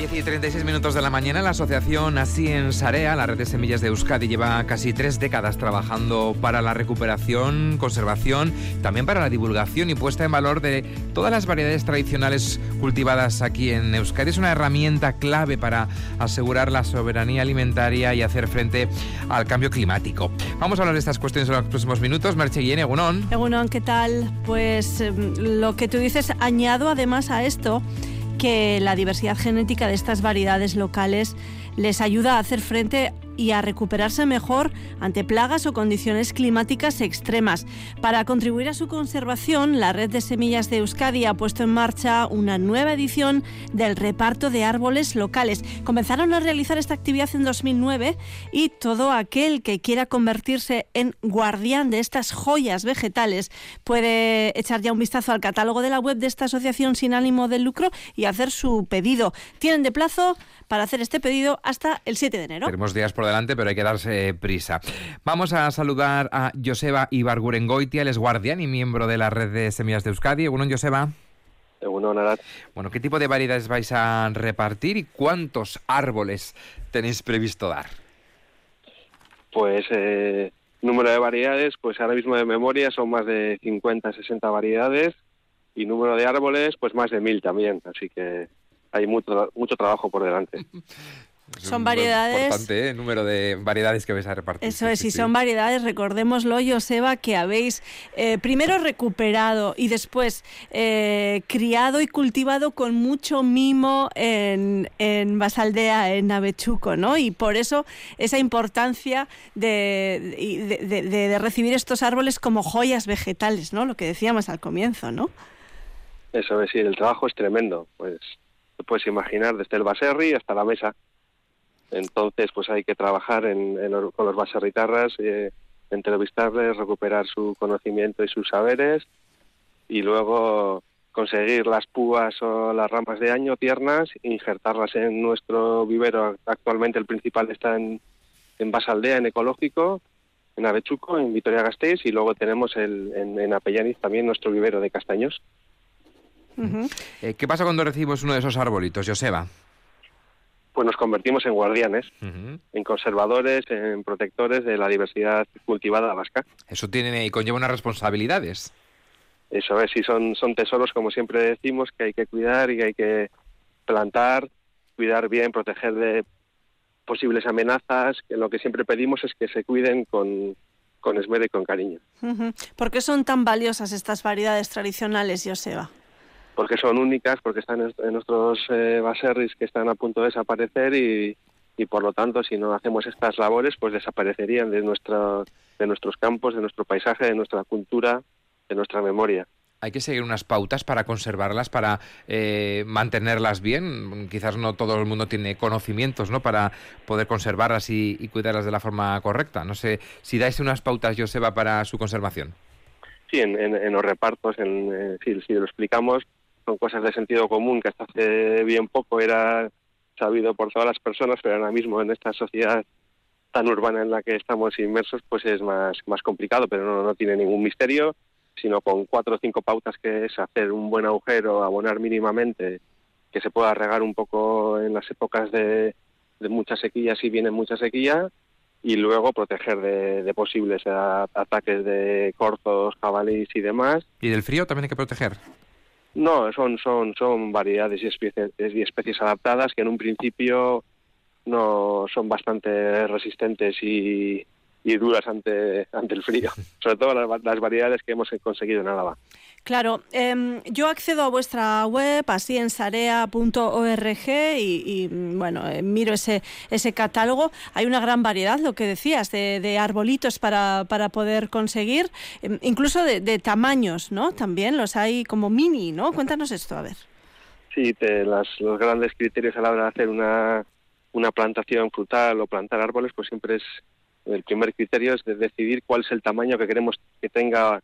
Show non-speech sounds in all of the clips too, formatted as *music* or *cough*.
10 y 36 minutos de la mañana, la asociación Así en Sarea, la red de semillas de Euskadi, lleva casi tres décadas trabajando para la recuperación, conservación, también para la divulgación y puesta en valor de todas las variedades tradicionales cultivadas aquí en Euskadi. Es una herramienta clave para asegurar la soberanía alimentaria y hacer frente al cambio climático. Vamos a hablar de estas cuestiones en los próximos minutos. Merche Guillén, Egunon. Egunon, ¿qué tal? Pues em, lo que tú dices, añado además a esto que la diversidad genética de estas variedades locales les ayuda a hacer frente y a recuperarse mejor ante plagas o condiciones climáticas extremas. Para contribuir a su conservación, la red de semillas de Euskadi ha puesto en marcha una nueva edición del reparto de árboles locales. Comenzaron a realizar esta actividad en 2009 y todo aquel que quiera convertirse en guardián de estas joyas vegetales puede echar ya un vistazo al catálogo de la web de esta asociación sin ánimo de lucro y hacer su pedido. Tienen de plazo para hacer este pedido hasta el 7 de enero. Tenemos días por pero hay que darse prisa. Vamos a saludar a Joseba Ibargurengoitia, él es guardián y miembro de la red de semillas de Euskadi. Bueno, Joseba. Bueno, ¿qué tipo de variedades vais a repartir y cuántos árboles tenéis previsto dar? Pues eh, número de variedades, pues ahora mismo de memoria son más de 50, 60 variedades y número de árboles, pues más de mil también. Así que hay mucho, mucho trabajo por delante. *laughs* son variedades. Importante ¿eh? el número de variedades que vais a repartir. Eso es, y son variedades, recordémoslo, Joseba, que habéis eh, primero recuperado y después eh, criado y cultivado con mucho mimo en, en Basaldea, en Avechuco, ¿no? Y por eso esa importancia de, de, de recibir estos árboles como joyas vegetales, ¿no? Lo que decíamos al comienzo, ¿no? Eso es, sí, el trabajo es tremendo. Pues te puedes imaginar desde el baserri hasta la mesa. Entonces, pues hay que trabajar en, con los baserritarras, eh, entrevistarles, recuperar su conocimiento y sus saberes y luego conseguir las púas o las ramas de año tiernas, injertarlas en nuestro vivero. Actualmente el principal está en, en Basaldea, en Ecológico, en Avechuco, en Vitoria-Gasteiz, y luego tenemos el, en, en Apellaniz también nuestro vivero de castaños. Eh, ¿Qué pasa cuando recibimos uno de esos arbolitos, Joseba? Pues nos convertimos en guardianes, en conservadores, en protectores de la diversidad cultivada vasca. Eso tiene y conlleva unas responsabilidades. Eso es, y son, son tesoros, como siempre decimos, que hay que cuidar y que hay que plantar, cuidar bien, proteger de posibles amenazas, que lo que siempre pedimos es que se cuiden con, con esmero y con cariño. ¿Por qué son tan valiosas estas variedades tradicionales, Joseba? Porque son únicas, porque están en nuestros eh, baserris que están a punto de desaparecer y, y por lo tanto si no hacemos estas labores pues desaparecerían de nuestra de nuestros campos, de nuestro paisaje, de nuestra cultura, de nuestra memoria. Hay que seguir unas pautas para conservarlas, para eh, mantenerlas bien. Quizás no todo el mundo tiene conocimientos, ¿no? Para poder conservarlas y, y cuidarlas de la forma correcta. No sé si dais unas pautas, Joseba, para su conservación. Sí, en, en, en los repartos, en, eh, si, si lo explicamos, son cosas de sentido común que hasta hace bien poco era sabido por todas las personas, pero ahora mismo en esta sociedad tan urbana en la que estamos inmersos, pues es más, más complicado, pero no, no tiene ningún misterio, sino con cuatro o cinco pautas que es hacer un buen agujero, abonar mínimamente, que se pueda regar un poco en las épocas de, de mucha sequía, si viene mucha sequía, y luego proteger de, de posibles a, ataques de corzos, jabalíes y demás. ¿Y del frío también hay que proteger? No, son, son, son variedades y especies, y especies adaptadas que en un principio no son bastante resistentes y, y duras ante, ante el frío, *laughs* sobre todo las, las variedades que hemos conseguido en Álava. Claro, eh, yo accedo a vuestra web, así en sarea.org y, y, bueno, eh, miro ese, ese catálogo. Hay una gran variedad, lo que decías, de, arbolitos para, para, poder conseguir, eh, incluso de, de, tamaños, ¿no? También los hay como mini, ¿no? Cuéntanos esto, a ver. Sí, te, las, los grandes criterios a la hora de hacer una, una plantación frutal o plantar árboles, pues siempre es el primer criterio es de decidir cuál es el tamaño que queremos que tenga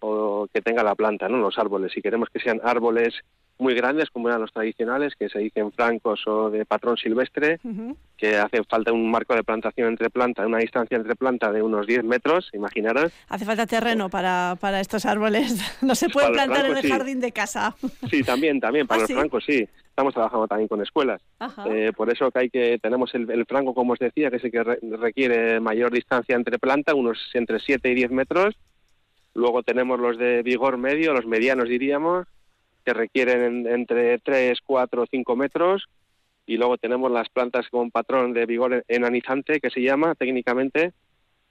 o que tenga la planta, ¿no? Los árboles. Si queremos que sean árboles muy grandes, como eran los tradicionales, que se dicen francos o de patrón silvestre, uh -huh. que hace falta un marco de plantación entre planta, una distancia entre planta de unos 10 metros, imaginarás. Hace falta terreno para, para estos árboles. *laughs* No se puede plantar francos, en el jardín sí. de casa. *laughs* Sí, también, también, para ¿Ah, los sí? francos sí. estamos trabajando también con escuelas. Eh, por eso que hay que tenemos el, el, franco, como os decía, que es el que requiere mayor distancia entre planta, unos entre 7 y 10 metros. Luego tenemos los de vigor medio, los medianos diríamos, que requieren entre 3, 4 o 5 metros. Y luego tenemos las plantas con patrón de vigor enanizante, que se llama técnicamente,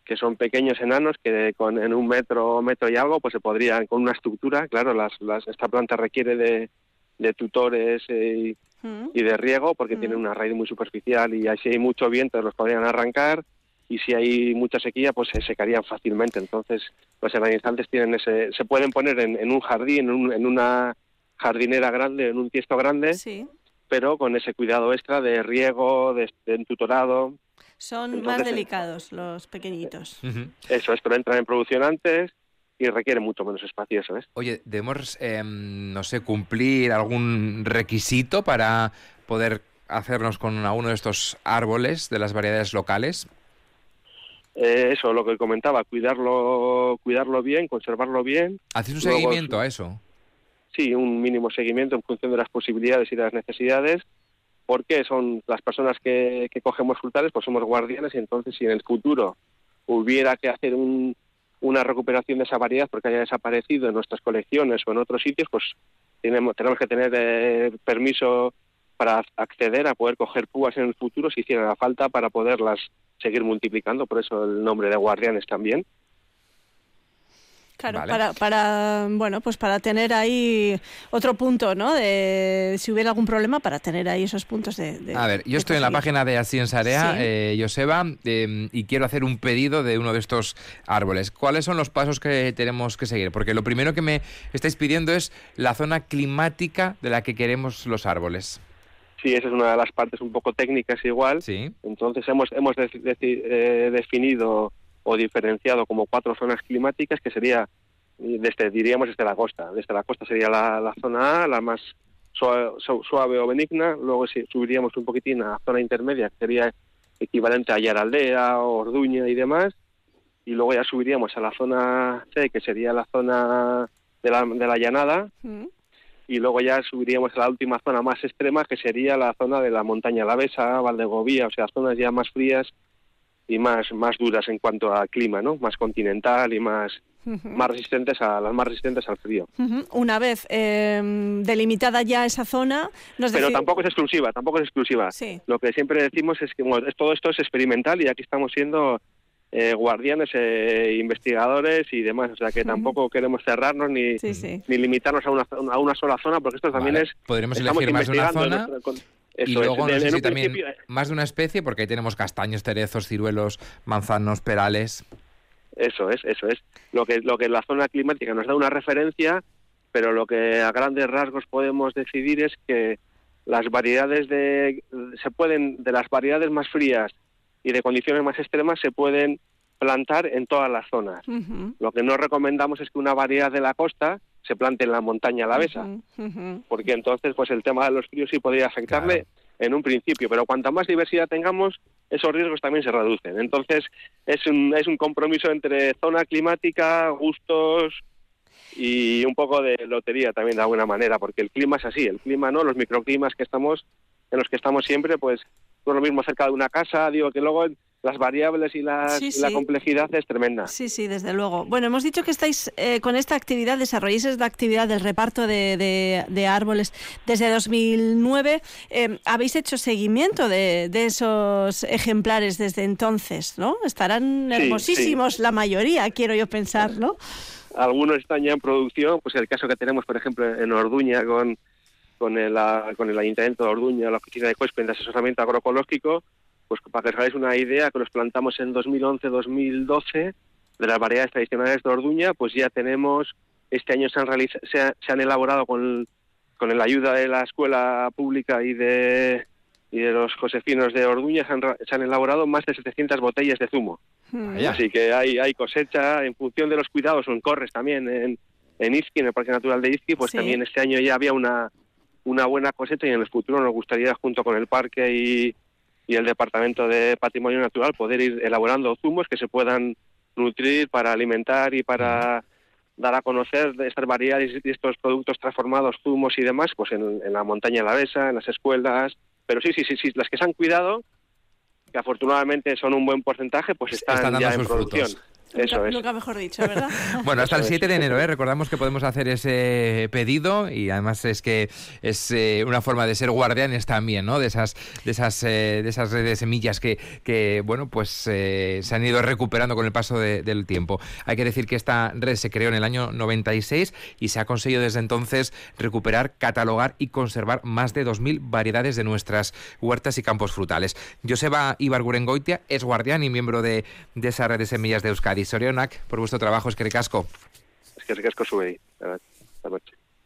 que son pequeños enanos que con en un metro metro y algo pues se podrían con una estructura claro las, las esta planta requiere de, de tutores eh, mm. y de riego porque tiene una raíz muy superficial y si hay mucho viento los podrían arrancar y si hay mucha sequía pues se secarían fácilmente entonces los enanizantes tienen ese se pueden poner en, en un jardín en, en, una jardinera grande en un tiesto grande pero con ese cuidado extra de riego de, de tutorado son más delicados los pequeñitos. Eso, esto entra en producción antes y requiere mucho menos espacio, eso es. Oye, ¿debemos, em, no sé, cumplir algún requisito para poder hacernos con uno de estos árboles de las variedades locales? Eh, eso, lo que comentaba, cuidarlo, cuidarlo bien, conservarlo bien. ¿Haces un seguimiento a eso? Sí, un mínimo seguimiento en función de las posibilidades y de las necesidades porque son las personas que, cogemos frutales, pues somos guardianes y entonces si en el futuro hubiera que hacer una recuperación de esa variedad porque haya desaparecido en nuestras colecciones o en otros sitios, pues tenemos, tenemos que tener eh, permiso para acceder a poder coger púas en el futuro si hiciera la falta para poderlas seguir multiplicando, por eso el nombre de guardianes también. Claro, para, para, bueno, pues para tener ahí otro punto, ¿no? De si hubiera algún problema, para tener ahí esos puntos de. a ver, yo estoy en la página de Así en Sarea, eh, Joseba, em, y quiero hacer un pedido de uno de estos árboles. ¿Cuáles son los pasos que tenemos que seguir? Porque lo primero que me estáis pidiendo es la zona climática de la que queremos los árboles. Sí, esa es una de las partes un poco técnicas igual. Sí. Entonces hemos, hemos eh, definido o diferenciado como cuatro zonas climáticas que sería desde diríamos desde la costa desde la costa sería la, zona A la más suave, o benigna luego si subiríamos un poquitín a la zona intermedia que sería equivalente a Yaraldea Orduña y demás y luego ya subiríamos a la zona C que sería la zona de la, de la llanada mm. Y luego ya subiríamos a la última zona más extrema que sería la zona de la montaña Lavesa, Valdegovía, o sea, zonas ya más frías y más, más duras en cuanto a clima, ¿no? Más continental y más, más resistentes a las más resistentes al frío. Una vez em, delimitada ya esa zona, nos pero tampoco es exclusiva, tampoco es exclusiva. Lo que siempre decimos es que todo esto es experimental y aquí estamos siendo eh, guardianes, eh, investigadores y demás, o sea que tampoco queremos cerrarnos ni, ni limitarnos a una, a una sola zona, porque esto también es podremos elegir más de una zona y luego no sé si también más de una especie, porque ahí tenemos castaños, cerezos, ciruelos, manzanos, perales. Eso es, eso es. Lo que, lo que la zona climática nos da una referencia, pero lo que a grandes rasgos podemos decidir es que las variedades de se pueden de las variedades más frías y de condiciones más extremas se pueden plantar en todas las zonas. Lo que no recomendamos es que una variedad de la costa se plante en la montaña alavesa, porque entonces pues el tema de los fríos sí podría afectarle en un principio, pero cuanta más diversidad tengamos, esos riesgos también se reducen. Entonces es un, es un compromiso entre zona climática, gustos y un poco de lotería también de alguna manera, porque el clima es así, el clima no, los microclimas que estamos en los que estamos siempre, pues no es lo mismo cerca de una casa, digo que luego las variables y, la complejidad es tremenda. Sí, sí, desde luego. Bueno, hemos dicho que estáis eh, con esta actividad, desarrolláis esta actividad del reparto de, de, árboles desde 2009. Eh, habéis hecho seguimiento de, esos ejemplares desde entonces, ¿no? Estarán hermosísimos la mayoría, quiero yo pensar, ¿no? Algunos están ya en producción, pues el caso que tenemos, por ejemplo, en Orduña con, con, el, con el Ayuntamiento de Orduña, la Oficina de Cuespen de Asesoramiento Agroecológico, pues para que os hagáis una idea, que los plantamos en 2011-2012, de las variedades tradicionales de Orduña, pues ya tenemos, este año se han, se, han elaborado con, con la ayuda de la escuela pública y de, y de los josefinos de Orduña, se han, elaborado más de 700 botellas de zumo. Hmm. Así que hay, hay cosecha en función de los cuidados, o en Corres también, en, en Izqui, en el Parque Natural de Izqui, pues también este año ya había una, una buena cosecha y en el futuro nos gustaría, junto con el parque y, y el Departamento de Patrimonio Natural poder ir elaborando zumos que se puedan nutrir para alimentar y para dar a conocer estas variedades y estos productos transformados, zumos y demás, pues en, la montaña alavesa, en las escuelas. Pero sí, sí, sí, sí, las que se han cuidado, que afortunadamente son un buen porcentaje, pues están, ya en producción. Eso es. Nunca mejor dicho, ¿verdad? *laughs* bueno, hasta el 7 de enero, ¿eh? recordamos que podemos hacer ese pedido y además es que es eh, una forma de ser guardianes también, ¿no? De esas, de esas, eh, de esas redes semillas que, que bueno, pues eh, se han ido recuperando con el paso del tiempo. Hay que decir que esta red se creó en el año 96 y se ha conseguido desde entonces recuperar, catalogar y conservar más de 2.000 variedades de nuestras huertas y campos frutales. Joseba Ibargurengoitia es guardián y miembro de, de esa red de semillas de Euskadi. Sorionak, por vuestro trabajo, es que recasco. Es que recasco sube ahí.